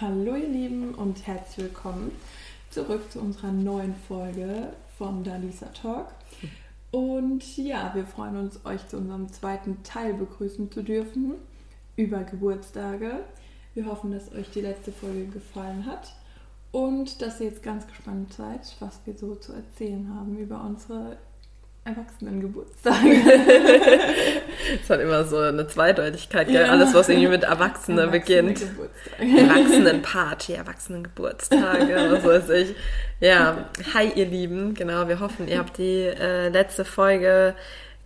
Hallo ihr Lieben und herzlich willkommen zurück zu unserer neuen Folge von Dalisa Talk. Und ja, wir freuen uns, euch zu unserem zweiten Teil begrüßen zu dürfen über Geburtstage. Wir hoffen, dass euch die letzte Folge gefallen hat und dass ihr jetzt ganz gespannt seid, was wir so zu erzählen haben über unsere Erwachsenengeburtstage. das hat immer so eine Zweideutigkeit, gell? Ja. Alles, was irgendwie mit Erwachsene beginnt. Erwachsenenparty, Erwachsenengeburtstage, was weiß ich. Ja, hi ihr Lieben, genau, wir hoffen, ihr habt die äh, letzte Folge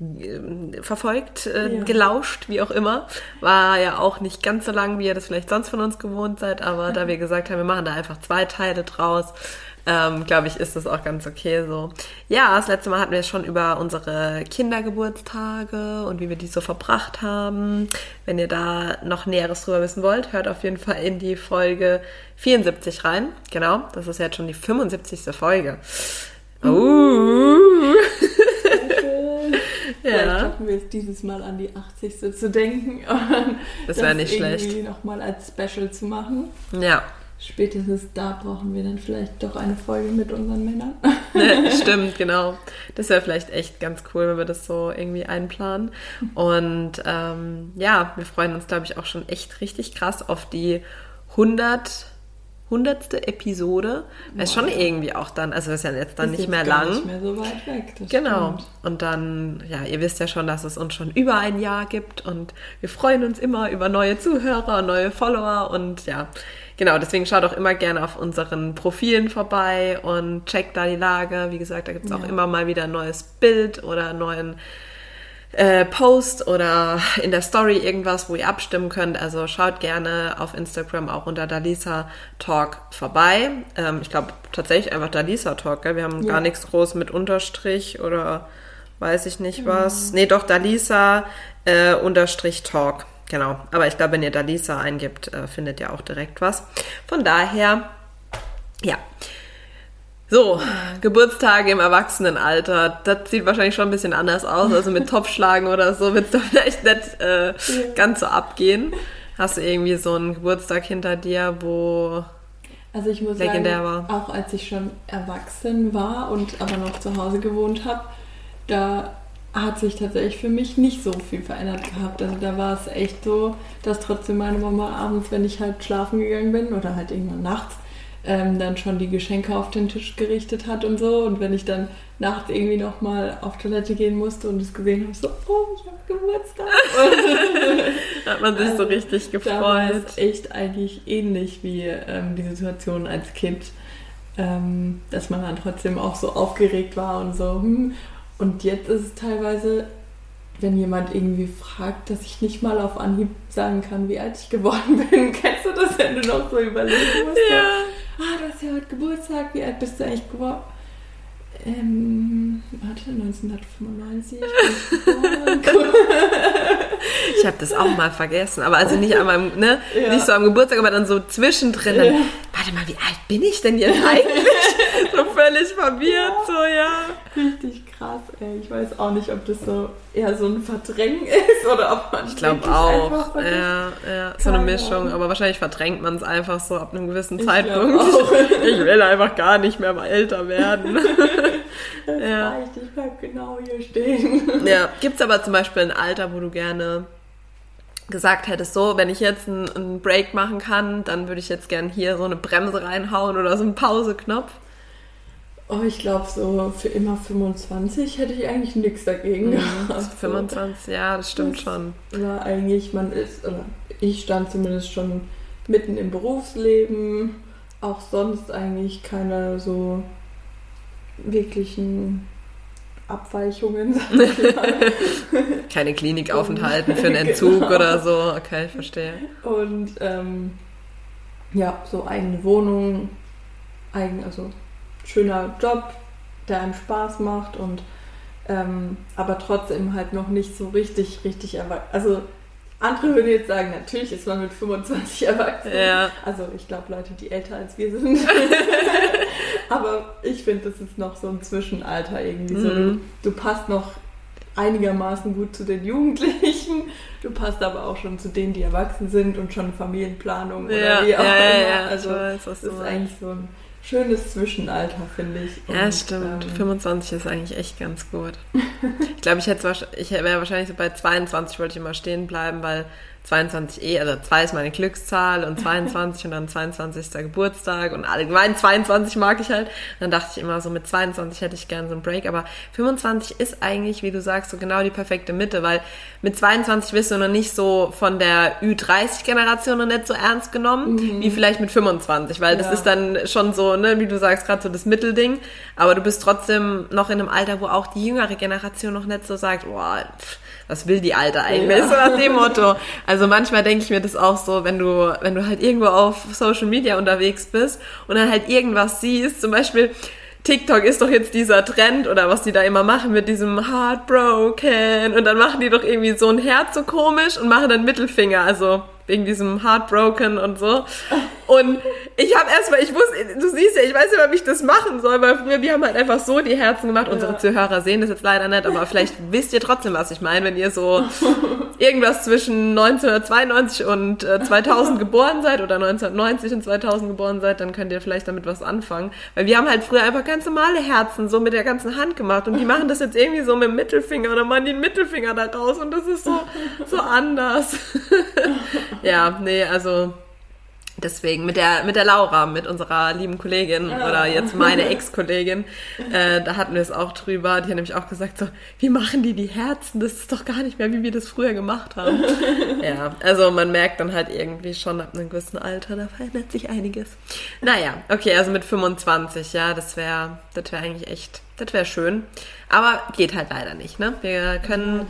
äh, verfolgt, äh, ja. gelauscht, wie auch immer. War ja auch nicht ganz so lang, wie ihr das vielleicht sonst von uns gewohnt seid, aber da wir gesagt haben, wir machen da einfach zwei Teile draus, ähm, glaube ich, ist das auch ganz okay so. Ja, das letzte Mal hatten wir schon über unsere Kindergeburtstage und wie wir die so verbracht haben. Wenn ihr da noch Näheres drüber wissen wollt, hört auf jeden Fall in die Folge 74 rein. Genau, das ist jetzt schon die 75. Folge. Uh. Vielleicht ja. schaffen wir es dieses Mal an die 80. zu denken. das wäre nicht schlecht. irgendwie nochmal als Special zu machen. Ja. Spätestens da brauchen wir dann vielleicht doch eine Folge mit unseren Männern. Ja, stimmt, genau. Das wäre vielleicht echt ganz cool, wenn wir das so irgendwie einplanen. Und ähm, ja, wir freuen uns, glaube ich, auch schon echt richtig krass auf die 100 hundertste Episode. Boah, ist schon irgendwie auch dann, also ist ja jetzt dann ist nicht mehr lang. Nicht mehr so weit weg. genau. Stimmt. Und dann, ja, ihr wisst ja schon, dass es uns schon über ein Jahr gibt und wir freuen uns immer über neue Zuhörer, neue Follower und ja, genau. Deswegen schaut auch immer gerne auf unseren Profilen vorbei und checkt da die Lage. Wie gesagt, da gibt es ja. auch immer mal wieder ein neues Bild oder einen neuen äh, Post oder in der Story irgendwas, wo ihr abstimmen könnt. Also schaut gerne auf Instagram auch unter Dalisa Talk vorbei. Ähm, ich glaube tatsächlich einfach Dalisa Talk, gell? Wir haben ja. gar nichts groß mit Unterstrich oder weiß ich nicht was. Mhm. Nee, doch Dalisa äh, Unterstrich Talk. Genau. Aber ich glaube, wenn ihr Dalisa eingibt, äh, findet ihr auch direkt was. Von daher, ja. So, Geburtstage im Erwachsenenalter, das sieht wahrscheinlich schon ein bisschen anders aus. Also mit Topfschlagen oder so wird es da vielleicht nicht äh, ja. ganz so abgehen. Hast du irgendwie so einen Geburtstag hinter dir, wo also ich muss legendär sagen, war? auch als ich schon erwachsen war und aber noch zu Hause gewohnt habe, da hat sich tatsächlich für mich nicht so viel verändert gehabt. Also da war es echt so, dass trotzdem meine Mama abends, wenn ich halt schlafen gegangen bin oder halt irgendwann nachts, ähm, dann schon die Geschenke auf den Tisch gerichtet hat und so. Und wenn ich dann nachts irgendwie nochmal auf Toilette gehen musste und es gesehen habe, so, oh, ich habe Geburtstag. hat man sich also, so richtig gefreut. Da war es echt eigentlich ähnlich wie ähm, die Situation als Kind. Ähm, dass man dann trotzdem auch so aufgeregt war und so. Hm. Und jetzt ist es teilweise, wenn jemand irgendwie fragt, dass ich nicht mal auf Anhieb sagen kann, wie alt ich geworden bin. Kennst du das, wenn du noch so überlegen musst? Ja ah, du hast ja heute Geburtstag, wie alt bist du eigentlich geworden? Ähm, warte, 1995. ich habe das auch mal vergessen, aber also nicht meinem, ne, ja. nicht so am Geburtstag, aber dann so zwischendrin. Dann, ja. Warte mal, wie alt bin ich denn jetzt eigentlich? so völlig verwirrt, ja. so ja. Richtig krass, ey. Ich weiß auch nicht, ob das so eher so ein Verdrängen ist oder ob man. Ich glaube auch. Ja, ja, so eine Mischung. Aber wahrscheinlich verdrängt man es einfach so ab einem gewissen ich Zeitpunkt. ich will einfach gar nicht mehr mal älter werden. das ja. reicht, ich bleib genau hier stehen. Ja, gibt es aber zum Beispiel ein Alter, wo du gerne gesagt hättest, so, wenn ich jetzt einen, einen Break machen kann, dann würde ich jetzt gerne hier so eine Bremse reinhauen oder so einen Pauseknopf. Oh, ich glaube, so für immer 25 hätte ich eigentlich nichts dagegen mhm, gehabt. 25, ja, das stimmt das schon. War eigentlich, man ist, oder ich stand zumindest schon mitten im Berufsleben, auch sonst eigentlich keine so wirklichen Abweichungen. keine Klinikaufenthalten für einen Entzug genau. oder so. Okay, ich verstehe. Und ähm, ja, so eigene Wohnung, eigen, also schöner Job, der einem Spaß macht und ähm, aber trotzdem halt noch nicht so richtig, richtig erwachsen. Also andere würden jetzt sagen, natürlich ist man mit 25 erwachsen. Ja. Also ich glaube Leute, die älter als wir sind. aber ich finde, das ist noch so ein Zwischenalter irgendwie. Mhm. So, du, du passt noch einigermaßen gut zu den Jugendlichen. du passt aber auch schon zu denen, die erwachsen sind und schon Familienplanung oder ja, wie auch ja, immer. Ja, also weiß, das ist eigentlich so ein schönes Zwischenalter, finde ich. Und, ja, stimmt. Ähm, 25 ist eigentlich echt ganz gut. ich glaube, ich hätte ich wäre wahrscheinlich so bei 22 wollte ich immer stehen bleiben, weil 22 eh, also 2 ist meine Glückszahl und 22 und dann 22. Geburtstag und allgemein 22 mag ich halt. Dann dachte ich immer so, mit 22 hätte ich gerne so einen Break, aber 25 ist eigentlich, wie du sagst, so genau die perfekte Mitte, weil mit 22 wirst du noch nicht so von der Ü30-Generation noch nicht so ernst genommen, mhm. wie vielleicht mit 25, weil das ist dann schon so, ne, wie du sagst, gerade so das Mittelding, aber du bist trotzdem noch in einem Alter, wo auch die jüngere Generation noch nicht so sagt, boah, pff, was will die Alte eigentlich? Ja. So nach dem Motto. Also manchmal denke ich mir das auch so, wenn du, wenn du halt irgendwo auf Social Media unterwegs bist und dann halt irgendwas siehst, zum Beispiel, TikTok ist doch jetzt dieser Trend oder was die da immer machen mit diesem Heartbroken und dann machen die doch irgendwie so ein Herz so komisch und machen dann Mittelfinger, also wegen diesem Heartbroken und so. Und ich habe erstmal, ich wusste, du siehst ja, ich weiß ja, wie ich das machen soll, weil wir, wir haben halt einfach so die Herzen gemacht. Ja. Unsere Zuhörer sehen das jetzt leider nicht, aber vielleicht wisst ihr trotzdem, was ich meine, wenn ihr so irgendwas zwischen 1992 und 2000 äh, geboren seid oder 1990 und 2000 geboren seid, dann könnt ihr vielleicht damit was anfangen. Weil wir haben halt früher einfach ganz normale Herzen so mit der ganzen Hand gemacht und die machen das jetzt irgendwie so mit dem Mittelfinger oder machen den Mittelfinger da raus und das ist so, so anders. ja, nee, also Deswegen mit der, mit der Laura, mit unserer lieben Kollegin ja. oder jetzt meine Ex-Kollegin, äh, da hatten wir es auch drüber. Die hat nämlich auch gesagt, so, wie machen die die Herzen? Das ist doch gar nicht mehr, wie wir das früher gemacht haben. ja, also man merkt dann halt irgendwie schon ab einem gewissen Alter, da verändert sich einiges. Naja, okay, also mit 25, ja, das wäre das wäre eigentlich echt, das wäre schön. Aber geht halt leider nicht, ne? Wir können,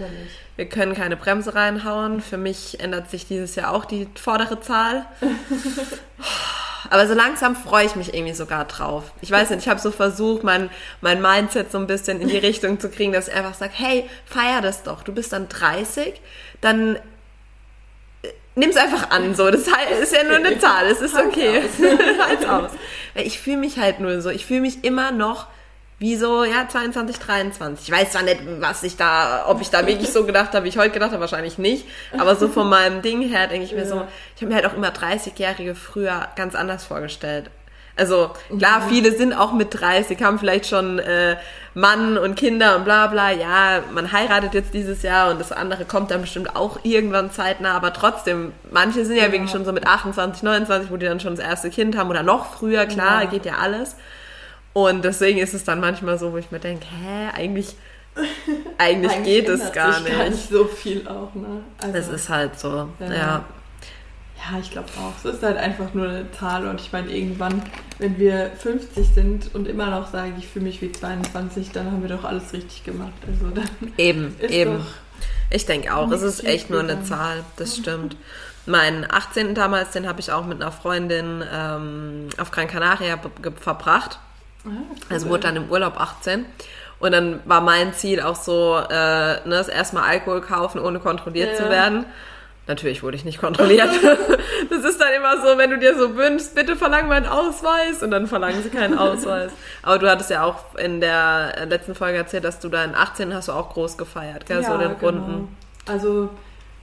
wir können keine Bremse reinhauen. Für mich ändert sich dieses Jahr auch die vordere Zahl. Aber so langsam freue ich mich irgendwie sogar drauf. Ich weiß nicht, ich habe so versucht, mein, mein Mindset so ein bisschen in die Richtung zu kriegen, dass ich einfach sage, hey, feier das doch. Du bist dann 30, dann äh, nimm's einfach an, so. Das ist ja nur eine Zahl, es ist okay. Halt's aus. Ich fühle mich halt nur so. Ich fühle mich immer noch wie so, ja, 22, 23. Ich weiß zwar nicht, was ich da, ob ich da wirklich so gedacht habe, wie ich heute gedacht habe, wahrscheinlich nicht. Aber so von meinem Ding her denke ich mir ja. so, ich habe mir halt auch immer 30-Jährige früher ganz anders vorgestellt. Also klar, mhm. viele sind auch mit 30, haben vielleicht schon äh, Mann und Kinder und bla bla. Ja, man heiratet jetzt dieses Jahr und das andere kommt dann bestimmt auch irgendwann zeitnah, aber trotzdem, manche sind ja, ja. wirklich schon so mit 28, 29, wo die dann schon das erste Kind haben oder noch früher, klar, ja. geht ja alles. Und deswegen ist es dann manchmal so, wo ich mir denke, hä, eigentlich, eigentlich, eigentlich geht es gar nicht. gar nicht so viel auch, ne? Also, es ist halt so, ja. ja. Ja, ich glaube auch. Es ist halt einfach nur eine Zahl und ich meine, irgendwann, wenn wir 50 sind und immer noch sage, ich fühle mich wie 22, dann haben wir doch alles richtig gemacht. Also dann eben, eben. Ich denke auch, es ist echt nur eine Zahl, das stimmt. Meinen 18. damals, den habe ich auch mit einer Freundin ähm, auf Gran Canaria verbracht. Ah, cool. Also wurde dann im Urlaub 18. Und dann war mein Ziel auch so, äh, ne, das erstmal Alkohol kaufen, ohne kontrolliert ja. zu werden. Natürlich wurde ich nicht kontrolliert. das ist dann immer so, wenn du dir so wünschst, bitte verlang meinen Ausweis und dann verlangen sie keinen Ausweis. Aber du hattest ja auch in der letzten Folge erzählt, dass du da in 18 hast du auch groß gefeiert, gell? Ja, so den genau. Runden. Also,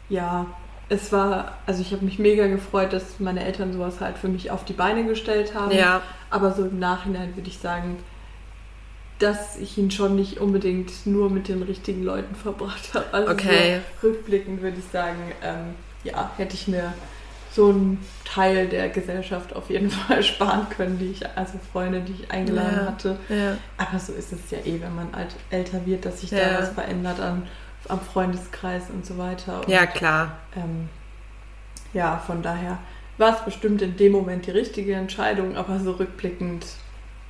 ja, es war, also ich habe mich mega gefreut, dass meine Eltern sowas halt für mich auf die Beine gestellt haben. Ja. Aber so im Nachhinein würde ich sagen, dass ich ihn schon nicht unbedingt nur mit den richtigen Leuten verbracht habe. Also okay. so rückblickend würde ich sagen, ähm, ja, hätte ich mir so einen Teil der Gesellschaft auf jeden Fall sparen können, die ich, also Freunde, die ich eingeladen ja, hatte. Ja. Aber so ist es ja eh, wenn man alt, älter wird, dass sich ja. da was verändert an am Freundeskreis und so weiter. Und, ja, klar. Ähm, ja, von daher war es bestimmt in dem Moment die richtige Entscheidung, aber so rückblickend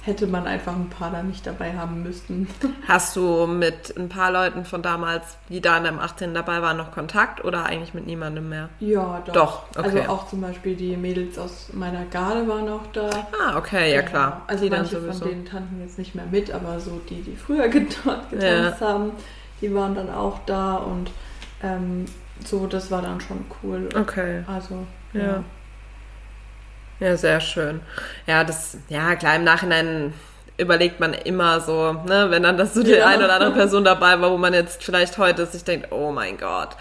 hätte man einfach ein paar da nicht dabei haben müssen. Hast du mit ein paar Leuten von damals, die da in deinem 18. dabei waren, noch Kontakt oder eigentlich mit niemandem mehr? Ja, doch. Doch, okay. Also auch zum Beispiel die Mädels aus meiner Garde waren auch da. Ah, okay, ja, klar. Also die manche von denen tanten jetzt nicht mehr mit, aber so die, die früher getanzt ja. haben, die waren dann auch da und ähm, so, das war dann schon cool. Okay. Also, ja. ja. Ja, sehr schön. Ja, das, ja, klar, im Nachhinein überlegt man immer so, ne, wenn dann das so die ja. eine oder andere Person dabei war, wo man jetzt vielleicht heute sich denkt, oh mein Gott,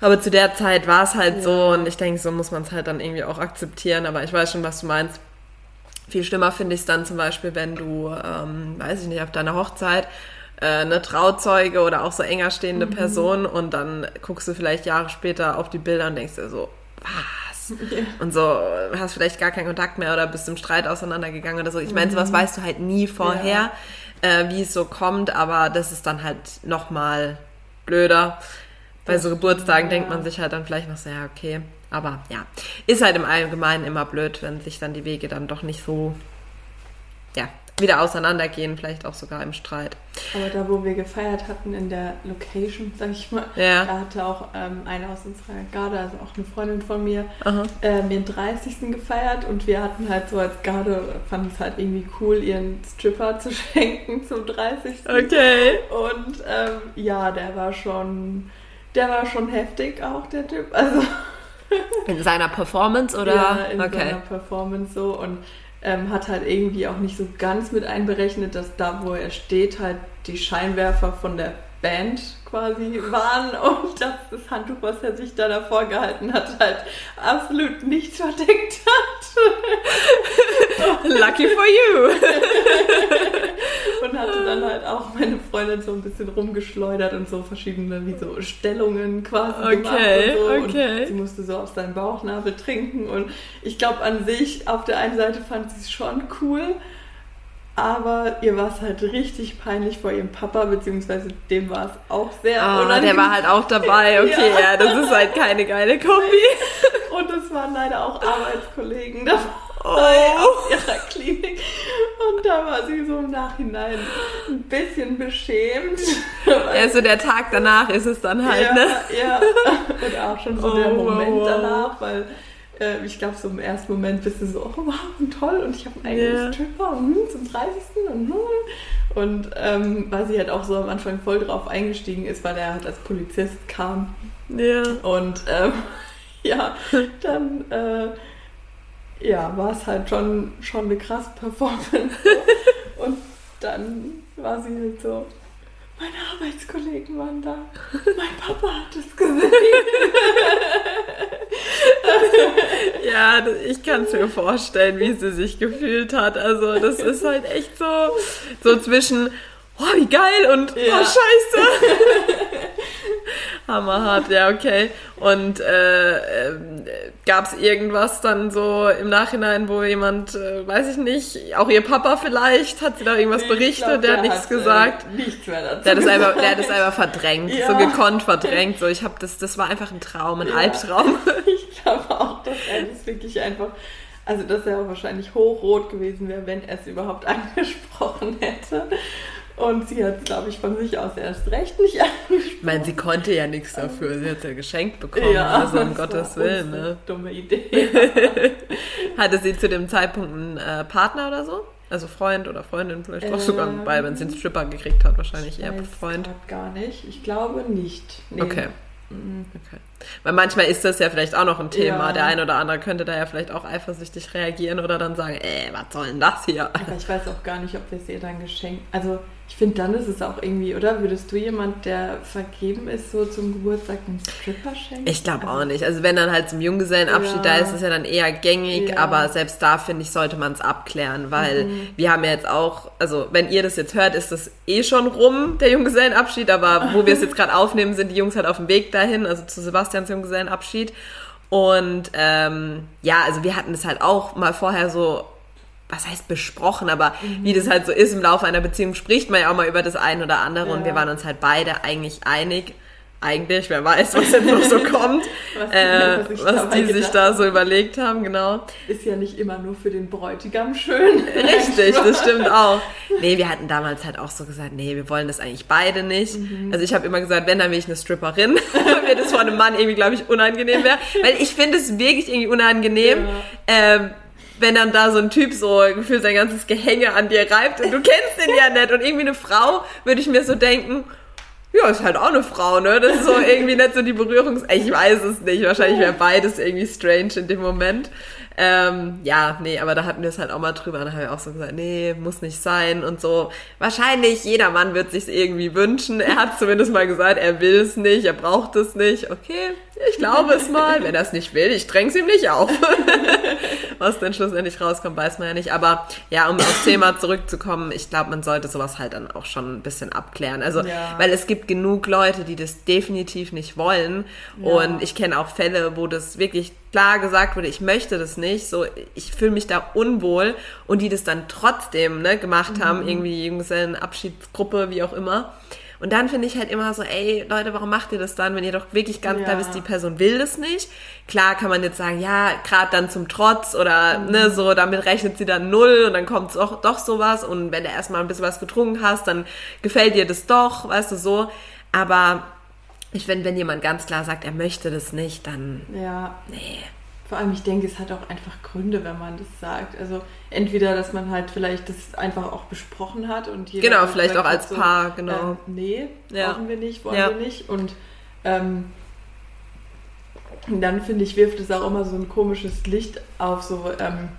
Aber zu der Zeit war es halt ja. so und ich denke, so muss man es halt dann irgendwie auch akzeptieren. Aber ich weiß schon, was du meinst. Viel schlimmer finde ich es dann zum Beispiel, wenn du, ähm, weiß ich nicht, auf deiner Hochzeit äh, eine Trauzeuge oder auch so enger stehende mhm. Person und dann guckst du vielleicht Jahre später auf die Bilder und denkst dir so, was? Ja. Und so hast vielleicht gar keinen Kontakt mehr oder bist im Streit auseinandergegangen oder so. Ich meine, mhm. sowas weißt du halt nie vorher, ja. äh, wie es so kommt, aber das ist dann halt nochmal blöder. Bei so Geburtstagen ja. denkt man sich halt dann vielleicht noch so, ja, okay. Aber ja, ist halt im Allgemeinen immer blöd, wenn sich dann die Wege dann doch nicht so, ja, wieder auseinandergehen, vielleicht auch sogar im Streit. Aber da, wo wir gefeiert hatten, in der Location, sag ich mal, ja. da hatte auch ähm, eine aus unserer Garde, also auch eine Freundin von mir, äh, mir den 30. gefeiert und wir hatten halt so als Garde, fanden es halt irgendwie cool, ihren Stripper zu schenken zum 30. Okay. Und ähm, ja, der war schon, der war schon heftig auch, der Typ. Also. In seiner Performance oder? Ja, in okay. seiner Performance so und ähm, hat halt irgendwie auch nicht so ganz mit einberechnet, dass da, wo er steht, halt die Scheinwerfer von der Band quasi waren und dass das Handtuch, was er sich da davor gehalten hat, halt absolut nichts verdeckt hat. Lucky for you! und hatte dann halt auch meine Freundin so ein bisschen rumgeschleudert und so verschiedene wie so Stellungen quasi okay, gemacht und so. Okay. Und sie musste so auf seinen Bauchnabel trinken und ich glaube an sich, auf der einen Seite fand sie es schon cool, aber ihr war es halt richtig peinlich vor ihrem Papa, beziehungsweise dem war es auch sehr ah, unangenehm. der war halt auch dabei, okay, ja. ja. das ist halt keine geile Kombi. Und es waren leider auch Arbeitskollegen dabei oh. aus ihrer Klinik. Und da war sie so im Nachhinein ein bisschen beschämt. Ja, so der Tag danach ist es dann halt, ja, ne? Ja, und auch schon so oh, der Moment wow. danach, weil äh, ich glaube, so im ersten Moment bist du so, oh wow, toll, und ich habe einen eigenen yeah. Stripper hm, zum 30. und hm. Und ähm, weil sie halt auch so am Anfang voll drauf eingestiegen ist, weil er halt als Polizist kam. Ja. Und ähm, ja, dann äh, ja, war es halt schon, schon eine krasse Performance. und dann war sie halt so, meine Arbeitskollegen waren da. Mein Papa hat es gesehen. ja, ich kann es mir vorstellen, wie sie sich gefühlt hat. Also das ist halt echt so, so zwischen, oh, wie geil und ja. oh, scheiße. Hammerhart, ja, okay. Und äh, äh, gab es irgendwas dann so im Nachhinein, wo jemand, äh, weiß ich nicht, auch ihr Papa vielleicht, hat sie da irgendwas berichtet, glaub, der, der, hat nichts äh, gesagt? nichts mehr dazu. Der hat es einfach, der hat es einfach verdrängt, ja. so gekonnt verdrängt. So, ich habe das, das war einfach ein Traum, ein ja. Albtraum. Ich glaube auch, dass er das wirklich einfach also dass er wahrscheinlich hochrot gewesen wäre, wenn er es überhaupt angesprochen hätte. Und sie hat, glaube ich, von sich aus erst recht nicht angesprochen. Ich meine, sie konnte ja nichts dafür. Sie hat es ja geschenkt bekommen. Ja, also um Gottes Willen. Ne? Dumme Idee. Hatte sie zu dem Zeitpunkt einen äh, Partner oder so? Also Freund oder Freundin, vielleicht ähm, auch sogar bei, wenn sie einen Stripper gekriegt hat, wahrscheinlich eher Freund. Gar nicht. Ich glaube nicht. Nee. Okay. Mhm. Okay. Weil manchmal ist das ja vielleicht auch noch ein Thema. Ja. Der eine oder andere könnte da ja vielleicht auch eifersüchtig reagieren oder dann sagen, ey, was soll denn das hier? Aber ich weiß auch gar nicht, ob wir es ihr dann geschenkt. Also ich finde, dann ist es auch irgendwie, oder? Würdest du jemand, der vergeben ist, so zum Geburtstag einen Stripper schenken? Ich glaube also, auch nicht. Also wenn dann halt zum Junggesellenabschied, ja. da ist es ja dann eher gängig, ja. aber selbst da, finde ich, sollte man es abklären, weil mhm. wir haben ja jetzt auch, also wenn ihr das jetzt hört, ist das eh schon rum, der Junggesellenabschied, aber wo wir es jetzt gerade aufnehmen, sind die Jungs halt auf dem Weg dahin, also zu Sebastians Junggesellenabschied. Und ähm, ja, also wir hatten das halt auch mal vorher so was heißt besprochen, aber mhm. wie das halt so ist im Laufe einer Beziehung, spricht man ja auch mal über das eine oder andere ja. und wir waren uns halt beide eigentlich einig, eigentlich, wer weiß, was jetzt noch so kommt, was, äh, was die sich da so überlegt haben, genau. Ist ja nicht immer nur für den Bräutigam schön. Richtig, das stimmt auch. Nee, wir hatten damals halt auch so gesagt, nee, wir wollen das eigentlich beide nicht. Mhm. Also ich habe immer gesagt, wenn, dann will ich eine Stripperin, weil mir das vor einem Mann irgendwie, glaube ich, unangenehm wäre. Weil ich finde es wirklich irgendwie unangenehm, ja. ähm, wenn dann da so ein Typ so gefühlt sein ganzes Gehänge an dir reibt und du kennst den ja nicht und irgendwie eine Frau, würde ich mir so denken, ja, ist halt auch eine Frau, ne? Das ist so irgendwie nicht so die Berührungs... Ich weiß es nicht. Wahrscheinlich wäre beides irgendwie strange in dem Moment. Ähm, ja, nee, aber da hatten wir es halt auch mal drüber. Da haben wir auch so gesagt, nee, muss nicht sein und so. Wahrscheinlich jeder Mann wird sich irgendwie wünschen. Er hat zumindest mal gesagt, er will es nicht, er braucht es nicht. Okay, ich glaube es mal. Wenn er es nicht will, ich dräng's ihm nicht auf. Was dann schlussendlich rauskommt, weiß man ja nicht. Aber ja, um aufs Thema zurückzukommen, ich glaube, man sollte sowas halt dann auch schon ein bisschen abklären. Also, ja. weil es gibt genug Leute, die das definitiv nicht wollen. Ja. Und ich kenne auch Fälle, wo das wirklich klar gesagt wurde, ich möchte das nicht, so ich fühle mich da unwohl und die das dann trotzdem ne, gemacht mhm. haben, irgendwie Junggesellenabschiedsgruppe, wie auch immer. Und dann finde ich halt immer so, ey, Leute, warum macht ihr das dann, wenn ihr doch wirklich ganz ja. klar wisst, die Person will das nicht? Klar kann man jetzt sagen, ja, gerade dann zum Trotz oder mhm. ne, so, damit rechnet sie dann null und dann kommt doch, doch sowas und wenn du erstmal ein bisschen was getrunken hast, dann gefällt dir das doch, weißt du, so. Aber ich finde, wenn jemand ganz klar sagt, er möchte das nicht, dann. Ja. Nee. Vor allem, ich denke, es hat auch einfach Gründe, wenn man das sagt. Also entweder, dass man halt vielleicht das einfach auch besprochen hat und jeder Genau, vielleicht auch als so, Paar, genau. Äh, nee, ja. brauchen wir nicht, wollen ja. wir nicht. Und ähm, dann finde ich, wirft es auch immer so ein komisches Licht auf, so, ähm,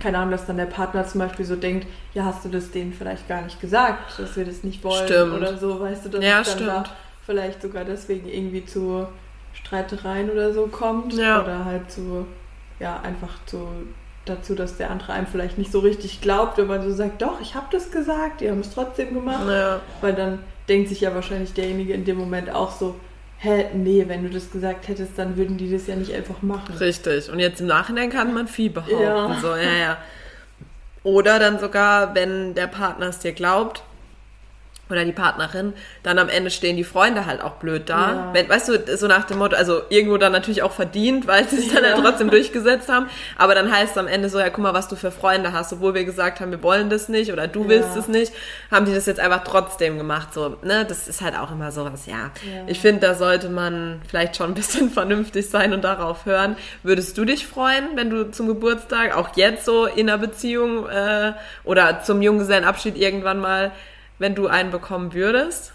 keine Ahnung, dass dann der Partner zum Beispiel so denkt, ja, hast du das denen vielleicht gar nicht gesagt, dass wir das nicht wollen stimmt. oder so, weißt du, dass ja, es dann da vielleicht sogar deswegen irgendwie zu Streitereien oder so kommt. Ja. Oder halt zu, ja, einfach zu dazu, dass der andere einem vielleicht nicht so richtig glaubt, wenn man so sagt, doch, ich habe das gesagt, die haben es trotzdem gemacht. Ja. Weil dann denkt sich ja wahrscheinlich derjenige in dem Moment auch so, hä, nee, wenn du das gesagt hättest, dann würden die das ja nicht einfach machen. Richtig. Und jetzt im Nachhinein kann man viel behaupten. Ja. So, ja, ja. Oder dann sogar, wenn der Partner es dir glaubt, oder die Partnerin, dann am Ende stehen die Freunde halt auch blöd da. Ja. Wenn, weißt du, so nach dem Motto, also irgendwo dann natürlich auch verdient, weil sie es dann ja. halt trotzdem durchgesetzt haben. Aber dann heißt es am Ende so, ja, guck mal, was du für Freunde hast. Obwohl wir gesagt haben, wir wollen das nicht oder du ja. willst es nicht, haben die das jetzt einfach trotzdem gemacht. So, ne, das ist halt auch immer sowas, ja. Ich finde, da sollte man vielleicht schon ein bisschen vernünftig sein und darauf hören. Würdest du dich freuen, wenn du zum Geburtstag, auch jetzt so in einer Beziehung äh, oder zum Junggesellenabschied irgendwann mal wenn du einen bekommen würdest?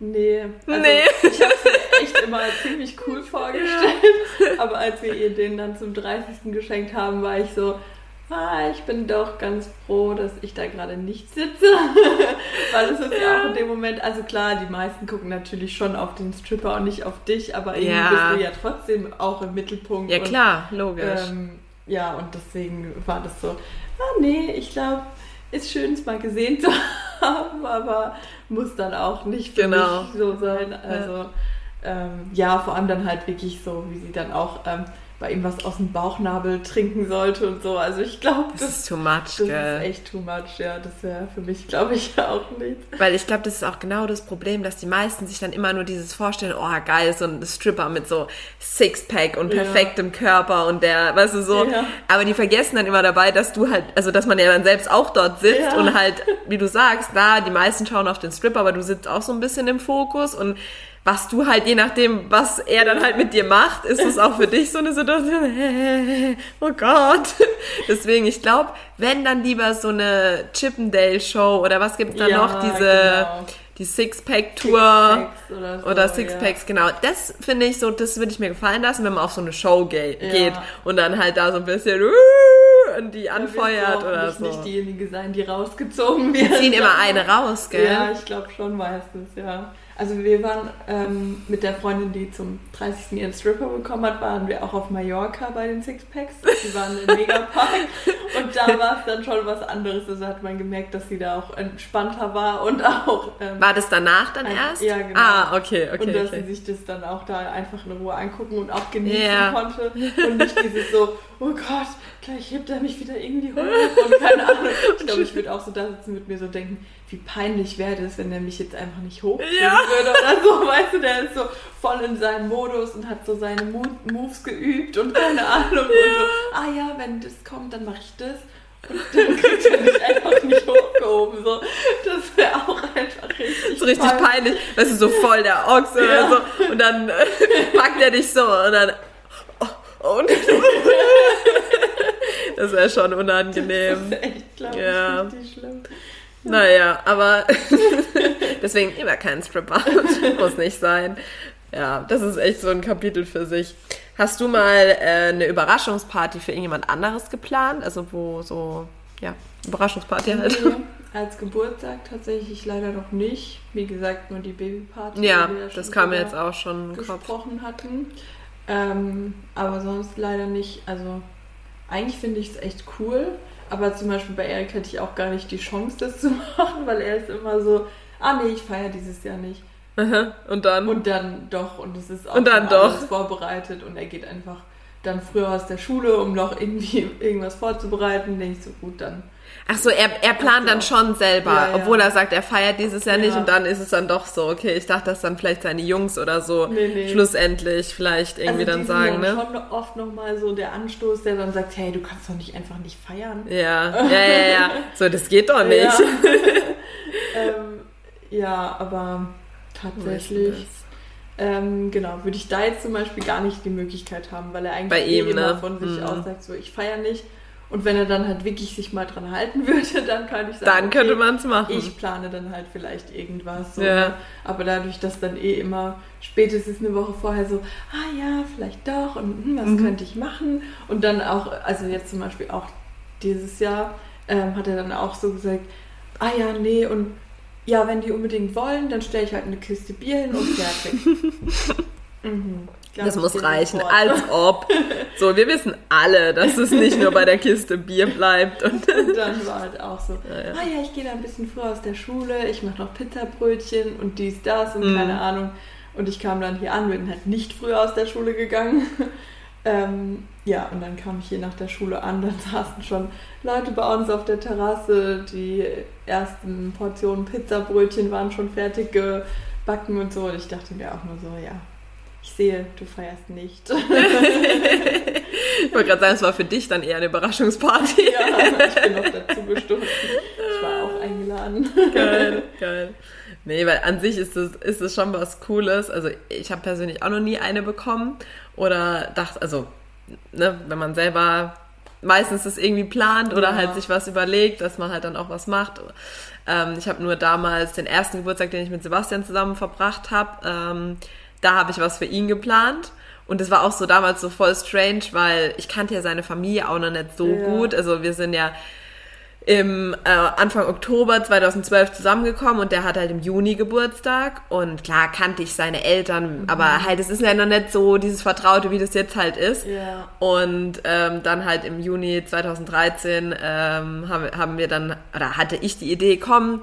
Nee. Also nee. Ich habe es mir echt immer ziemlich cool vorgestellt. Ja. Aber als wir ihr den dann zum 30. geschenkt haben, war ich so, ah, ich bin doch ganz froh, dass ich da gerade nicht sitze. Weil es ist ja. ja. auch in dem Moment, also klar, die meisten gucken natürlich schon auf den Stripper und nicht auf dich, aber irgendwie ja. bist du ja trotzdem auch im Mittelpunkt. Ja, klar, und, logisch. Ähm, ja, und deswegen war das so, ah, nee, ich glaube, ist schön, es mal gesehen zu haben, aber muss dann auch nicht für genau. mich so sein. Also ja. Ähm, ja, vor allem dann halt wirklich so, wie sie dann auch ähm, bei ihm was aus dem Bauchnabel trinken sollte und so. Also ich glaube, das, das, ist too much. Das gell? ist echt too much, ja. Das wäre für mich, glaube ich, auch nicht. Weil ich glaube, das ist auch genau das Problem, dass die meisten sich dann immer nur dieses vorstellen, oh geil, so ein Stripper mit so Sixpack und perfektem ja. Körper und der, weißt du, so. Ja. Aber die vergessen dann immer dabei, dass du halt, also dass man ja dann selbst auch dort sitzt ja. und halt, wie du sagst, da, die meisten schauen auf den Stripper, aber du sitzt auch so ein bisschen im Fokus und was du halt, je nachdem, was er dann halt mit dir macht, ist es auch für dich so eine Situation, oh Gott. Deswegen, ich glaube, wenn dann lieber so eine Chippendale-Show oder was gibt da ja, noch, diese, genau. die Sixpack-Tour Six oder, so, oder Sixpacks, ja. genau. Das finde ich so, das würde ich mir gefallen lassen, wenn man auf so eine Show ge ja. geht und dann halt da so ein bisschen uh, und die anfeuert oder so. nicht diejenige sein, die rausgezogen wird. Die ziehen immer eine raus, gell? Ja, ich glaube schon meistens, ja. Also wir waren ähm, mit der Freundin, die zum 30. ihren Stripper bekommen hat, waren wir auch auf Mallorca bei den Sixpacks. Die waren im Megapark und da war es dann schon was anderes. Also hat man gemerkt, dass sie da auch entspannter war und auch... Ähm, war das danach dann ein, erst? Ja, genau. Ah, okay, okay. Und dass okay. sie sich das dann auch da einfach in Ruhe angucken und auch genießen yeah. konnte und nicht dieses so, oh Gott, gleich hebt er mich wieder irgendwie hoch und keine Ahnung. Ich glaube, ich würde auch so da sitzen mit mir so denken, wie peinlich wäre das, wenn er mich jetzt einfach nicht hochkriegen ja. würde oder so. Weißt du, der ist so voll in seinem Modus und hat so seine Moves geübt und keine Ahnung. Ja. Und so, ah ja, wenn das kommt, dann mache ich das. Und dann kriegt er mich einfach nicht hochgehoben. So. Das wäre auch einfach richtig So richtig peinlich. peinlich. Weißt du, so voll der Ochs ja. oder so. Und dann äh, packt er dich so und dann... Oh, und das wäre schon unangenehm. Das ist echt, glaube ja. richtig schlimm. Naja, aber deswegen immer kein Stripper. Muss nicht sein. Ja, das ist echt so ein Kapitel für sich. Hast du mal äh, eine Überraschungsparty für irgendjemand anderes geplant? Also wo so, ja, Überraschungsparty halt. Nee, als Geburtstag tatsächlich leider noch nicht. Wie gesagt, nur die Babyparty. Ja, das kam mir jetzt auch schon gesprochen Kopf. hatten. Ähm, aber sonst leider nicht. Also eigentlich finde ich es echt cool. Aber zum Beispiel bei Erik hätte ich auch gar nicht die Chance, das zu machen, weil er ist immer so, ah nee, ich feiere dieses Jahr nicht. Aha. Und dann? Und dann doch. Und es ist auch und dann doch. vorbereitet und er geht einfach dann früher aus der Schule, um noch irgendwie irgendwas vorzubereiten. Denke ich so, gut, dann Ach so, er, er plant dann schon selber, ja, ja. obwohl er sagt, er feiert dieses Jahr ja. nicht und dann ist es dann doch so, okay, ich dachte, dass dann vielleicht seine Jungs oder so nee, nee. schlussendlich vielleicht irgendwie also dann sagen, ne? schon oft nochmal so der Anstoß, der dann sagt, hey, du kannst doch nicht einfach nicht feiern. Ja, ja, ja, ja. So, das geht doch nicht. ähm, ja, aber tatsächlich. Ähm, genau, würde ich da jetzt zum Beispiel gar nicht die Möglichkeit haben, weil er eigentlich Bei ihm, immer ne? von sich mhm. aus sagt, so ich feiere nicht. Und wenn er dann halt wirklich sich mal dran halten würde, dann kann ich sagen, dann okay, könnte man es machen. Ich plane dann halt vielleicht irgendwas. So, ja. Ne? Aber dadurch, dass dann eh immer spätestens eine Woche vorher so, ah ja, vielleicht doch und hm, was mhm. könnte ich machen? Und dann auch, also jetzt zum Beispiel auch dieses Jahr ähm, hat er dann auch so gesagt, ah ja, nee und ja, wenn die unbedingt wollen, dann stelle ich halt eine Kiste Bier hin und fertig. mhm. Glaub, das muss reichen, als ob. So, wir wissen alle, dass es nicht nur bei der Kiste Bier bleibt. Und, und dann war halt auch so, ja, ja. ah ja, ich gehe da ein bisschen früher aus der Schule, ich mache noch Pizzabrötchen und dies, das und mm. keine Ahnung. Und ich kam dann hier an, bin halt nicht früher aus der Schule gegangen. Ähm, ja, und dann kam ich hier nach der Schule an, dann saßen schon Leute bei uns auf der Terrasse, die ersten Portionen Pizzabrötchen waren schon fertig gebacken und so. Und ich dachte mir auch nur so, ja, ich sehe, du feierst nicht. ich wollte gerade sagen, es war für dich dann eher eine Überraschungsparty. ja, ich bin noch dazu gestoßen. Ich war auch eingeladen. Geil, geil. Nee, weil an sich ist es, ist es schon was Cooles. Also ich habe persönlich auch noch nie eine bekommen. Oder dachte, also, ne, wenn man selber meistens das irgendwie plant oder ja. halt sich was überlegt, dass man halt dann auch was macht. Ähm, ich habe nur damals den ersten Geburtstag, den ich mit Sebastian zusammen verbracht habe, ähm, da habe ich was für ihn geplant. Und es war auch so damals so voll strange, weil ich kannte ja seine Familie auch noch nicht so ja. gut. Also wir sind ja im äh, Anfang Oktober 2012 zusammengekommen und der hat halt im Juni Geburtstag und klar kannte ich seine Eltern, mhm. aber halt es ist ja noch nicht so dieses Vertraute, wie das jetzt halt ist. Ja. Und ähm, dann halt im Juni 2013 ähm, haben, haben wir dann, oder hatte ich die Idee, komm,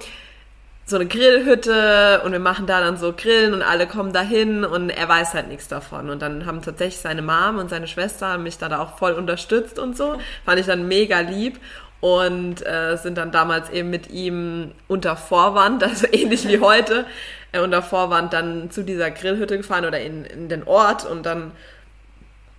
so eine Grillhütte und wir machen da dann so Grillen und alle kommen dahin und er weiß halt nichts davon. Und dann haben tatsächlich seine Mom und seine Schwester mich da auch voll unterstützt und so. Fand ich dann mega lieb und äh, sind dann damals eben mit ihm unter Vorwand, also ähnlich wie heute, äh, unter Vorwand dann zu dieser Grillhütte gefahren oder in, in den Ort und dann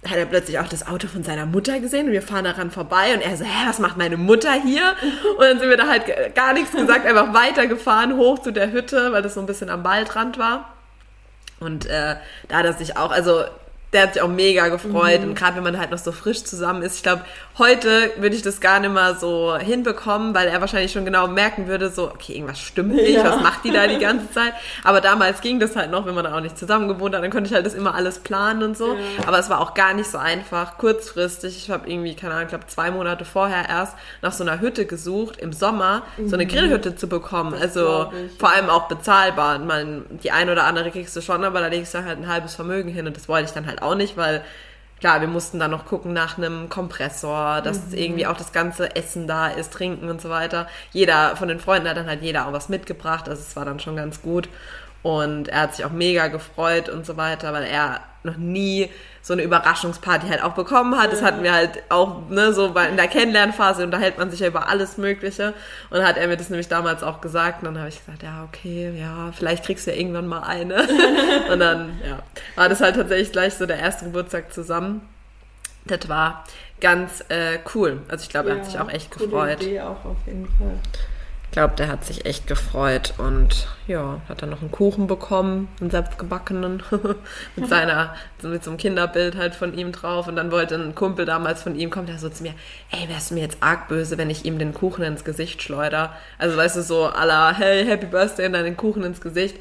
hat er plötzlich auch das Auto von seiner Mutter gesehen und wir fahren daran vorbei und er so, hä, was macht meine Mutter hier? Und dann sind wir da halt gar nichts gesagt, einfach weitergefahren hoch zu der Hütte, weil das so ein bisschen am Waldrand war. Und äh, da hat er sich auch, also der hat sich auch mega gefreut. Mhm. Und gerade wenn man halt noch so frisch zusammen ist, ich glaube, heute würde ich das gar nicht mal so hinbekommen, weil er wahrscheinlich schon genau merken würde, so, okay, irgendwas stimmt nicht, ja. was macht die da die ganze Zeit? Aber damals ging das halt noch, wenn man da auch nicht zusammen gewohnt hat, dann konnte ich halt das immer alles planen und so. Ja. Aber es war auch gar nicht so einfach, kurzfristig. Ich habe irgendwie, keine Ahnung, ich glaube zwei Monate vorher erst nach so einer Hütte gesucht, im Sommer mhm. so eine mhm. Grillhütte zu bekommen. Das also vor allem auch bezahlbar. Man, die ein oder andere kriegst du schon, aber da legst du halt ein halbes Vermögen hin und das wollte ich dann halt auch nicht, weil klar, wir mussten dann noch gucken nach einem Kompressor, dass mhm. irgendwie auch das ganze Essen da ist, trinken und so weiter. Jeder von den Freunden hat dann halt jeder auch was mitgebracht, also es war dann schon ganz gut. Und er hat sich auch mega gefreut und so weiter, weil er noch nie so eine Überraschungsparty halt auch bekommen hat. Das hatten wir halt auch, ne, so in der Kennenlernphase unterhält man sich ja über alles Mögliche. Und hat er mir das nämlich damals auch gesagt. Und dann habe ich gesagt, ja, okay, ja, vielleicht kriegst du ja irgendwann mal eine. und dann, ja, war das halt tatsächlich gleich so der erste Geburtstag zusammen. Das war ganz äh, cool. Also ich glaube, er hat sich auch echt gefreut. Idee auch auf jeden Fall glaube, der hat sich echt gefreut und ja, hat dann noch einen Kuchen bekommen, einen selbstgebackenen, mit seiner, mit so einem Kinderbild halt von ihm drauf. Und dann wollte ein Kumpel damals von ihm, kommt er so zu mir, ey, wärst du mir jetzt arg böse, wenn ich ihm den Kuchen ins Gesicht schleuder? Also weißt du, so aller, hey, Happy Birthday und dann den Kuchen ins Gesicht.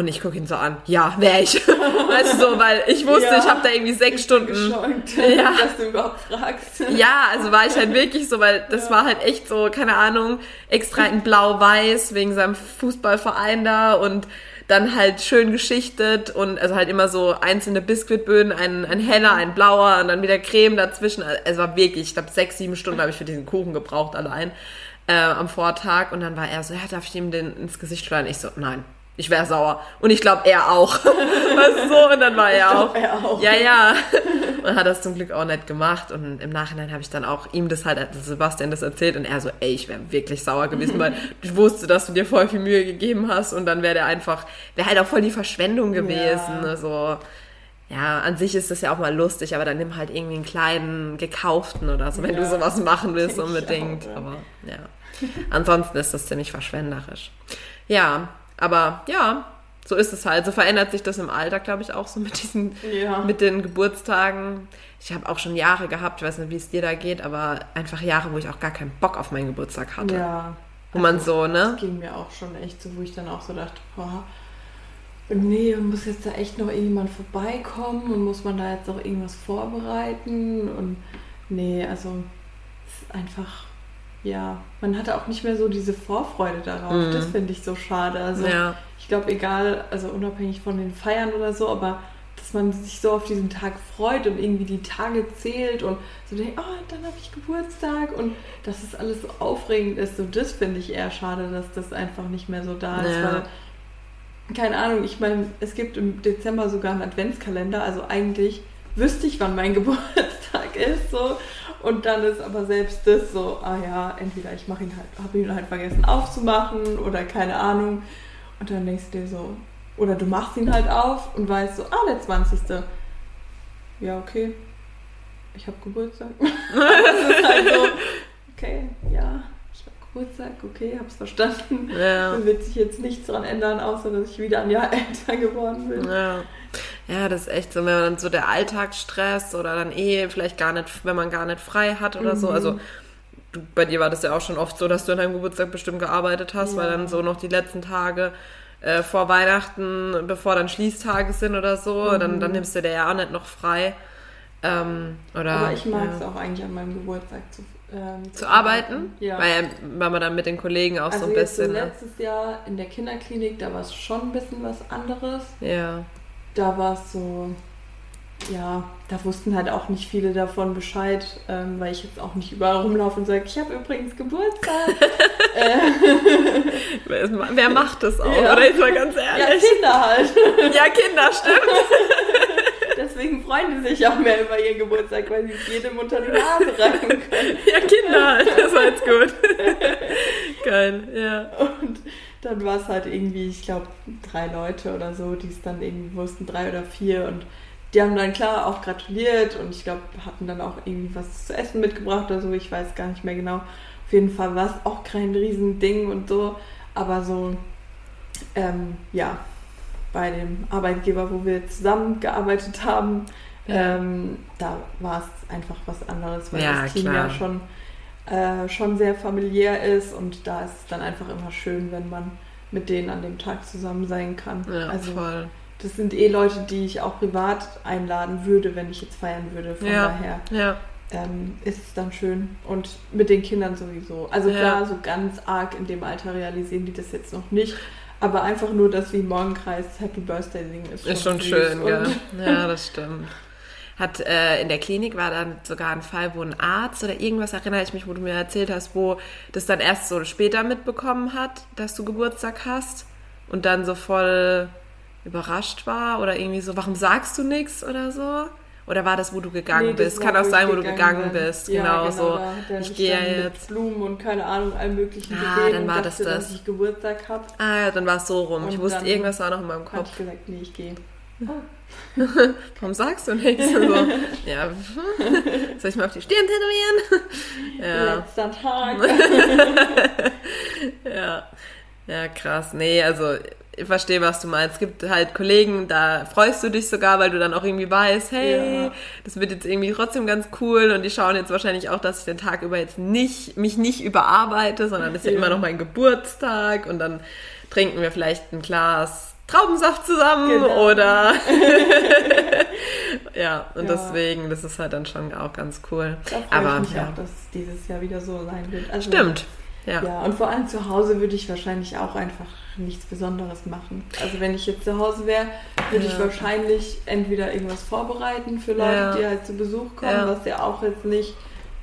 Und ich gucke ihn so an, ja, wäre ich. weißt du so, weil ich wusste, ja, ich habe da irgendwie sechs Stunden. Gescheunt, ja. dass du überhaupt fragst. ja, also war ich halt wirklich so, weil das ja. war halt echt so, keine Ahnung, extra in blau-weiß wegen seinem Fußballverein da und dann halt schön geschichtet und also halt immer so einzelne Biskuitböden, ein, ein heller, ein blauer und dann wieder Creme dazwischen. Also es war wirklich, ich glaube, sechs, sieben Stunden habe ich für diesen Kuchen gebraucht allein äh, am Vortag. Und dann war er so, ja, darf ich ihm den ins Gesicht schleudern? Ich so, nein ich wäre sauer. Und ich glaube, er auch. weißt du, so, und dann war er auch. er auch. Ja, ja. Und hat das zum Glück auch nicht gemacht. Und im Nachhinein habe ich dann auch ihm das halt, also Sebastian das erzählt. Und er so, ey, ich wäre wirklich sauer gewesen, weil ich wusste, dass du dir voll viel Mühe gegeben hast. Und dann wäre der einfach, wäre halt auch voll die Verschwendung gewesen. Ja. Also, ja, an sich ist das ja auch mal lustig, aber dann nimm halt irgendwie einen kleinen gekauften oder so, wenn ja. du sowas machen willst unbedingt. Auch, ja. Aber ja. Ansonsten ist das ziemlich verschwenderisch. Ja, aber ja, so ist es halt. So verändert sich das im Alter, glaube ich, auch so mit diesen, ja. mit den Geburtstagen. Ich habe auch schon Jahre gehabt, ich weiß nicht, wie es dir da geht, aber einfach Jahre, wo ich auch gar keinen Bock auf meinen Geburtstag hatte. Ja. Wo also, man so, ne? Das ging mir auch schon echt so, wo ich dann auch so dachte, boah, nee, muss jetzt da echt noch irgendjemand vorbeikommen und muss man da jetzt auch irgendwas vorbereiten und nee, also es ist einfach ja, man hatte auch nicht mehr so diese Vorfreude darauf. Mhm. Das finde ich so schade. Also ja. ich glaube, egal, also unabhängig von den Feiern oder so, aber dass man sich so auf diesen Tag freut und irgendwie die Tage zählt und so denkt, oh, dann habe ich Geburtstag und dass es alles so aufregend ist. So das finde ich eher schade, dass das einfach nicht mehr so da ist, ja. weil keine Ahnung, ich meine, es gibt im Dezember sogar einen Adventskalender, also eigentlich wüsste ich, wann mein Geburtstag ist, so und dann ist aber selbst das so, ah ja, entweder ich mache ihn halt, habe ihn halt vergessen aufzumachen oder keine Ahnung. Und dann denkst du dir so, oder du machst ihn halt auf und weißt so, ah, der 20. Ja, okay. Ich habe Geburtstag. das ist halt so, okay, ja, Geburtstag, okay, hab's verstanden. Ja. Dann wird sich jetzt nichts dran ändern, außer dass ich wieder ein Jahr älter geworden bin. Ja. Ja, das ist echt so, wenn man dann so der Alltagsstress oder dann eh vielleicht gar nicht, wenn man gar nicht frei hat oder mhm. so. Also du, bei dir war das ja auch schon oft so, dass du an deinem Geburtstag bestimmt gearbeitet hast, ja. weil dann so noch die letzten Tage äh, vor Weihnachten, bevor dann Schließtage sind oder so, mhm. dann, dann nimmst du dir ja auch nicht noch frei. Ähm, oder, Aber ich mag es ja. auch eigentlich an meinem Geburtstag zu, ähm, zu, arbeiten, ja. weil, weil man dann mit den Kollegen auch also so ein bisschen. Also letztes Jahr in der Kinderklinik, da war es schon ein bisschen was anderes. Ja da war es so, ja, da wussten halt auch nicht viele davon Bescheid, ähm, weil ich jetzt auch nicht überall rumlaufe und sage, ich habe übrigens Geburtstag. äh. Wer macht das auch, ja. oder ist mal ganz ehrlich? Ja, Kinder halt. ja, Kinder, stimmt. Deswegen freuen die sich auch mehr über ihren Geburtstag, weil sie jedem unter die Nase reiben können. Ja, Kinder das war jetzt gut. Geil, ja. Und dann war es halt irgendwie, ich glaube, drei Leute oder so, die es dann irgendwie wussten, drei oder vier. Und die haben dann klar auch gratuliert und ich glaube, hatten dann auch irgendwie was zu essen mitgebracht oder so. Ich weiß gar nicht mehr genau. Auf jeden Fall war es auch kein Riesending und so. Aber so, ähm, ja, bei dem Arbeitgeber, wo wir zusammengearbeitet haben, ja. ähm, da war es einfach was anderes, weil ja, das Team klar. ja schon äh, schon sehr familiär ist und da ist es dann einfach immer schön, wenn man mit denen an dem Tag zusammen sein kann. Ja, also voll. das sind eh Leute, die ich auch privat einladen würde, wenn ich jetzt feiern würde. Von ja, daher ja. ähm, ist es dann schön. Und mit den Kindern sowieso. Also ja. klar, so ganz arg in dem Alter realisieren die das jetzt noch nicht. Aber einfach nur, dass wir Morgenkreis Happy Birthday singen, ist schon, ist schon schön, ja. ja, das stimmt hat äh, in der Klinik war dann sogar ein Fall, wo ein Arzt oder irgendwas, erinnere ich mich, wo du mir erzählt hast, wo das dann erst so später mitbekommen hat, dass du Geburtstag hast und dann so voll überrascht war oder irgendwie so, warum sagst du nichts oder so? Oder war das, wo du gegangen nee, bist? Kann auch sein, wo du gegangen bin. bist. Ja, genau, genau, so. ich gehe ja jetzt. Blumen und keine Ahnung, allen möglichen Ah, dann war das das. Dass ich Geburtstag habe. Ah, ja, dann war es so rum. Und ich wusste, irgendwas war noch in meinem Kopf. Ich gesagt, nee, ich gehe. Oh. Warum sagst du nichts? So, ja, soll ich mal auf die Stirn tätowieren? Ja. Letzter Tag. ja. ja, krass. Nee, also verstehe, was du meinst. Es gibt halt Kollegen, da freust du dich sogar, weil du dann auch irgendwie weißt, hey, ja. das wird jetzt irgendwie trotzdem ganz cool und die schauen jetzt wahrscheinlich auch, dass ich den Tag über jetzt nicht, mich nicht überarbeite, sondern es ist ja, ja immer noch mein Geburtstag und dann trinken wir vielleicht ein Glas Traubensaft zusammen genau. oder ja, und ja. deswegen, das ist halt dann schon auch ganz cool. Da freue Aber, ich mich ja. auch, dass dieses Jahr wieder so sein wird. Also, Stimmt. Ja. ja, und vor allem zu Hause würde ich wahrscheinlich auch einfach nichts Besonderes machen. Also wenn ich jetzt zu Hause wäre, würde ja. ich wahrscheinlich entweder irgendwas vorbereiten für Leute, ja. die halt zu Besuch kommen, was ja auch jetzt nicht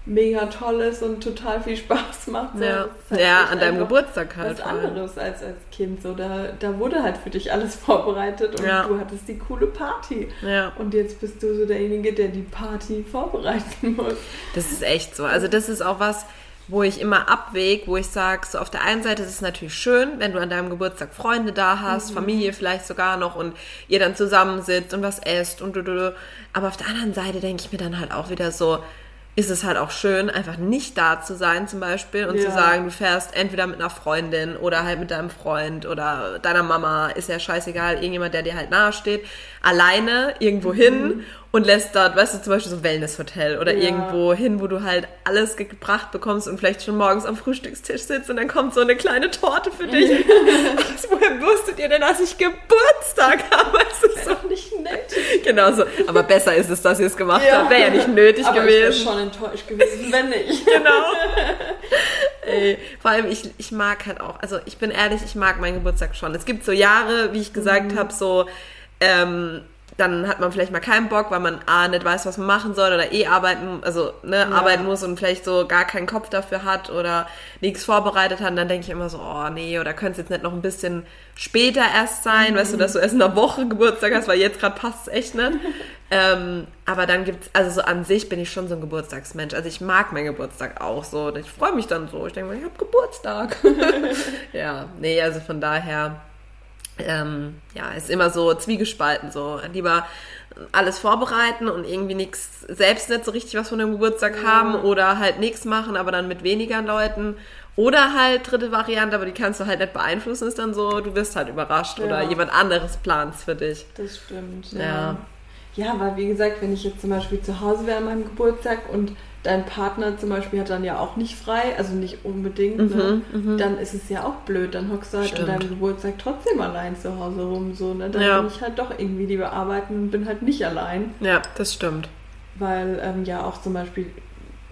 mega toll ist und total viel Spaß macht. So. Ja, halt ja an deinem Geburtstag halt. Was anderes als als Kind. So, da, da wurde halt für dich alles vorbereitet und ja. du hattest die coole Party. Ja. Und jetzt bist du so derjenige, der die Party vorbereiten muss. Das ist echt so. Also das ist auch was, wo ich immer abwäge, wo ich sage, so auf der einen Seite ist es natürlich schön, wenn du an deinem Geburtstag Freunde da hast, mhm. Familie vielleicht sogar noch und ihr dann zusammensitzt und was esst und du, du, du. Aber auf der anderen Seite denke ich mir dann halt auch wieder so, ist es halt auch schön, einfach nicht da zu sein zum Beispiel und ja. zu sagen, du fährst entweder mit einer Freundin oder halt mit deinem Freund oder deiner Mama, ist ja scheißegal, irgendjemand, der dir halt nahe steht, alleine irgendwo hin mhm und lässt dort, weißt du, zum Beispiel so ein Wellnesshotel oder ja. irgendwo hin, wo du halt alles gebracht bekommst und vielleicht schon morgens am Frühstückstisch sitzt und dann kommt so eine kleine Torte für dich. Was, woher wusstet ihr denn, dass ich Geburtstag habe? Das ist doch nicht nett. Genau so. Aber besser ist es, dass ihr es gemacht ja. habt. Wäre ja nicht nötig Aber gewesen. Ich wäre schon enttäuscht gewesen, wenn nicht. genau. Ey, vor allem, ich, ich mag halt auch, also ich bin ehrlich, ich mag meinen Geburtstag schon. Es gibt so Jahre, wie ich gesagt mhm. habe, so, ähm, dann hat man vielleicht mal keinen Bock, weil man A, nicht weiß, was man machen soll oder eh arbeiten, also ne, ja. arbeiten muss und vielleicht so gar keinen Kopf dafür hat oder nichts vorbereitet hat. Und dann denke ich immer so, oh nee, oder könnte es jetzt nicht noch ein bisschen später erst sein, mhm. weißt du, dass du erst in einer Woche Geburtstag hast, weil jetzt gerade passt es echt nicht. ähm, aber dann gibt's, also so an sich bin ich schon so ein Geburtstagsmensch. Also ich mag meinen Geburtstag auch so. Ich freue mich dann so. Ich denke mal, ich habe Geburtstag. ja, nee, also von daher ähm, ja, ist immer so zwiegespalten, so lieber alles vorbereiten und irgendwie nichts, selbst nicht so richtig was von dem Geburtstag ja. haben oder halt nichts machen, aber dann mit weniger Leuten. Oder halt dritte Variante, aber die kannst du halt nicht beeinflussen, ist dann so, du wirst halt überrascht ja. oder jemand anderes plant für dich. Das stimmt, ja. ja. Ja, weil wie gesagt, wenn ich jetzt zum Beispiel zu Hause wäre an meinem Geburtstag und dein Partner zum Beispiel hat dann ja auch nicht frei, also nicht unbedingt, mhm, ne? Mhm. dann ist es ja auch blöd. Dann hockst du halt Stimmt. an deinem Geburtstag trotzdem allein zu Hause rum. So, ne? Dann ja. bin ich halt doch irgendwie lieber arbeiten und bin halt nicht allein. Ja, das stimmt. Weil ähm, ja auch zum Beispiel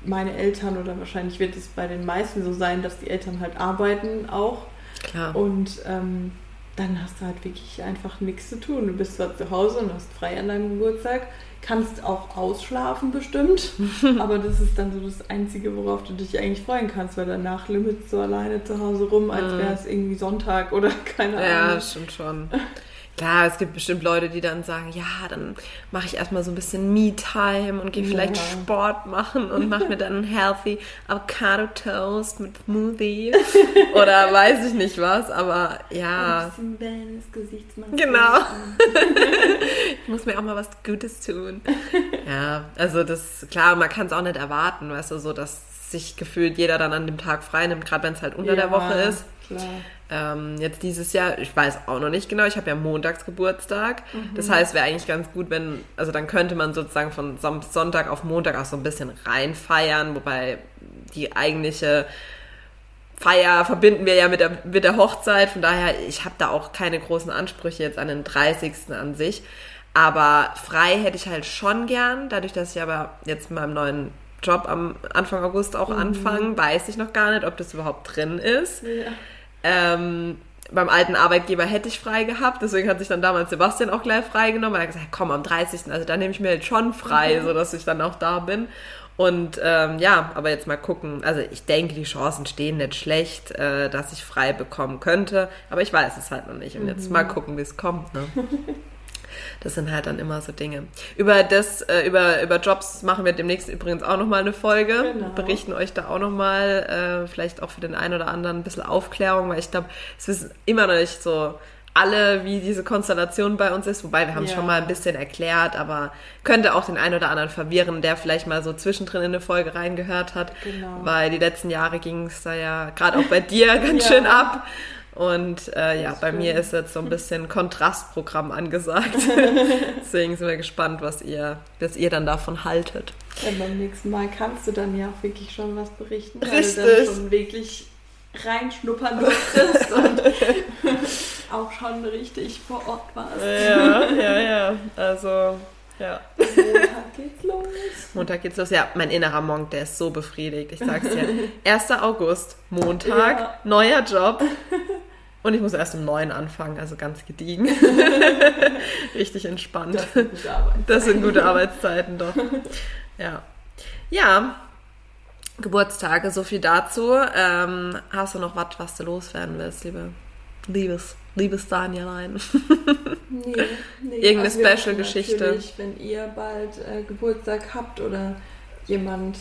meine Eltern oder wahrscheinlich wird es bei den meisten so sein, dass die Eltern halt arbeiten auch. Klar. Und ähm, dann hast du halt wirklich einfach nichts zu tun. Du bist zwar zu Hause und hast frei an deinem Geburtstag, kannst auch ausschlafen bestimmt, aber das ist dann so das Einzige, worauf du dich eigentlich freuen kannst, weil danach limit so alleine zu Hause rum, als wäre es irgendwie Sonntag oder keine Ahnung. Ja, stimmt schon. Klar, es gibt bestimmt Leute, die dann sagen, ja, dann mache ich erstmal so ein bisschen Me-Time und gehe ja. vielleicht Sport machen und mache mir dann einen healthy Avocado Toast mit Smoothie oder weiß ich nicht was, aber ja. Ein bisschen Gesichtsmaske. Genau. ich muss mir auch mal was Gutes tun. Ja, also das, klar, man kann es auch nicht erwarten, weißt du, so, dass sich gefühlt jeder dann an dem Tag frei nimmt, gerade wenn es halt unter ja, der Woche ist. Klar. Ähm, jetzt dieses Jahr, ich weiß auch noch nicht genau, ich habe ja montags Geburtstag. Mhm. Das heißt, wäre eigentlich ganz gut, wenn, also dann könnte man sozusagen von Sonntag auf Montag auch so ein bisschen reinfeiern, wobei die eigentliche Feier verbinden wir ja mit der, mit der Hochzeit. Von daher, ich habe da auch keine großen Ansprüche jetzt an den 30. an sich. Aber frei hätte ich halt schon gern, dadurch, dass ich aber jetzt in meinem neuen Job am Anfang August auch mhm. anfange, weiß ich noch gar nicht, ob das überhaupt drin ist. Ja. Ähm, beim alten Arbeitgeber hätte ich frei gehabt, deswegen hat sich dann damals Sebastian auch gleich freigenommen. Er hat gesagt, komm, am 30. Also da nehme ich mir jetzt schon frei, mhm. sodass ich dann auch da bin. Und ähm, ja, aber jetzt mal gucken. Also ich denke, die Chancen stehen nicht schlecht, äh, dass ich frei bekommen könnte. Aber ich weiß es halt noch nicht. Und jetzt mhm. mal gucken, wie es kommt. Ne? Das sind halt dann immer so Dinge. Über das, äh, über, über Jobs machen wir demnächst übrigens auch nochmal eine Folge. Genau. Berichten euch da auch nochmal, äh, vielleicht auch für den einen oder anderen ein bisschen Aufklärung, weil ich glaube, es wissen immer noch nicht so alle, wie diese Konstellation bei uns ist. Wobei wir haben es ja. schon mal ein bisschen erklärt, aber könnte auch den einen oder anderen verwirren, der vielleicht mal so zwischendrin in eine Folge reingehört hat. Genau. Weil die letzten Jahre ging es da ja gerade auch bei dir ganz ja. schön ab. Und äh, ja, bei mir ist jetzt so ein bisschen Kontrastprogramm angesagt. Deswegen sind wir gespannt, was ihr, was ihr dann davon haltet. Ja, beim nächsten Mal kannst du dann ja auch wirklich schon was berichten, Richtig. weil du dann schon wirklich reinschnuppern durftest und auch schon richtig vor Ort warst. Ja, ja, ja. Also, ja. Montag geht's los. Montag geht's los. Ja, mein innerer Monk, der ist so befriedigt. Ich sag's dir. 1. August, Montag, ja. neuer Job. Und ich muss erst um neun anfangen, also ganz gediegen. Richtig entspannt. Das sind gute Arbeitszeiten. Das sind gute Arbeitszeiten, doch. Ja. Ja, Geburtstage, so viel dazu. Ähm, hast du noch was, was du loswerden willst, liebe, liebes, liebes Danielein? nee, nee. Irgendeine also Special-Geschichte. Wenn ihr bald äh, Geburtstag habt oder jemand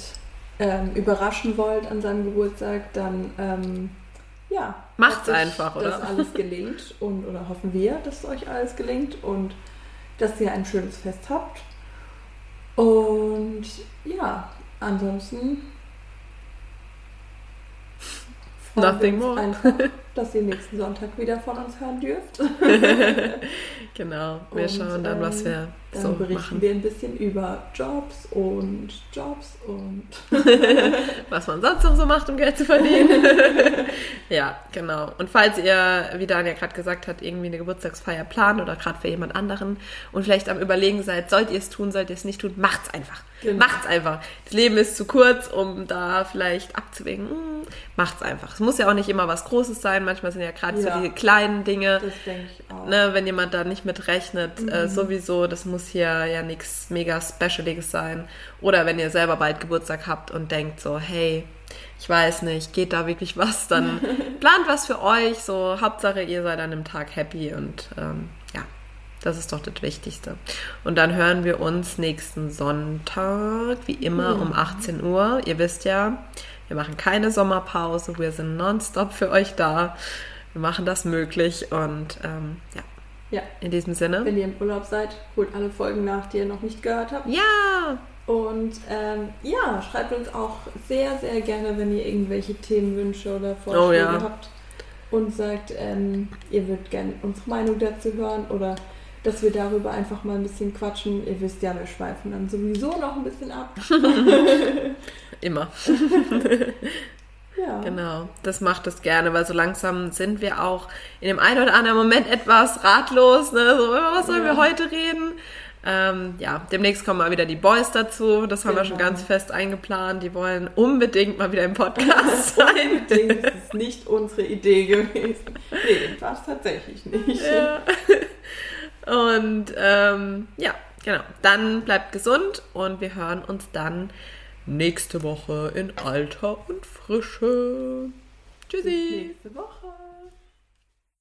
ähm, überraschen wollt an seinem Geburtstag, dann ähm, ja. Macht's einfach, oder? Dass alles gelingt und oder hoffen wir, dass euch alles gelingt und dass ihr ein schönes Fest habt. Und ja, ansonsten Nothing more. Einfach, dass ihr nächsten Sonntag wieder von uns hören dürft. genau, wir und, schauen dann, was wir dann so berichten machen. wir ein bisschen über Jobs und Jobs und was man sonst noch so macht, um Geld zu verdienen. ja, genau. Und falls ihr, wie Daniel gerade gesagt hat, irgendwie eine Geburtstagsfeier plant oder gerade für jemand anderen und vielleicht am Überlegen seid, sollt ihr es tun, sollt ihr es nicht tun, macht's einfach. Genau. Macht's einfach. Das Leben ist zu kurz, um da vielleicht abzuwägen. Hm, macht's einfach. Es muss ja auch nicht immer was Großes sein. Manchmal sind ja gerade ja. so diese kleinen Dinge. Das denke ich auch. Ne, wenn jemand da nicht mit rechnet, äh, mhm. äh, sowieso, das muss hier ja nichts mega Specialiges sein. Oder wenn ihr selber bald Geburtstag habt und denkt so, hey, ich weiß nicht, geht da wirklich was, dann plant was für euch. So, Hauptsache, ihr seid an dem Tag happy und ähm, ja, das ist doch das Wichtigste. Und dann hören wir uns nächsten Sonntag, wie immer, mhm. um 18 Uhr. Ihr wisst ja, wir machen keine Sommerpause, wir sind nonstop für euch da. Wir machen das möglich und ähm, ja. Ja. In diesem Sinne. Wenn ihr im Urlaub seid, holt alle Folgen nach, die ihr noch nicht gehört habt. Ja! Und ähm, ja, schreibt uns auch sehr, sehr gerne, wenn ihr irgendwelche Themenwünsche oder Vorschläge oh, ja. habt und sagt, ähm, ihr würdet gerne unsere Meinung dazu hören oder dass wir darüber einfach mal ein bisschen quatschen. Ihr wisst ja, wir schweifen dann sowieso noch ein bisschen ab. Immer. ja. Genau, das macht es gerne, weil so langsam sind wir auch in dem einen oder anderen Moment etwas ratlos. Ne? So, was sollen ja. wir heute reden? Ähm, ja, demnächst kommen mal wieder die Boys dazu. Das haben genau. wir schon genau. ganz fest eingeplant. Die wollen unbedingt mal wieder im Podcast sein. unbedingt. Das ist nicht unsere Idee gewesen. Nee, war es tatsächlich nicht. Ja. Und ähm, ja, genau. Dann bleibt gesund und wir hören uns dann nächste Woche in Alter und Frische. Tschüssi. Bis nächste Woche.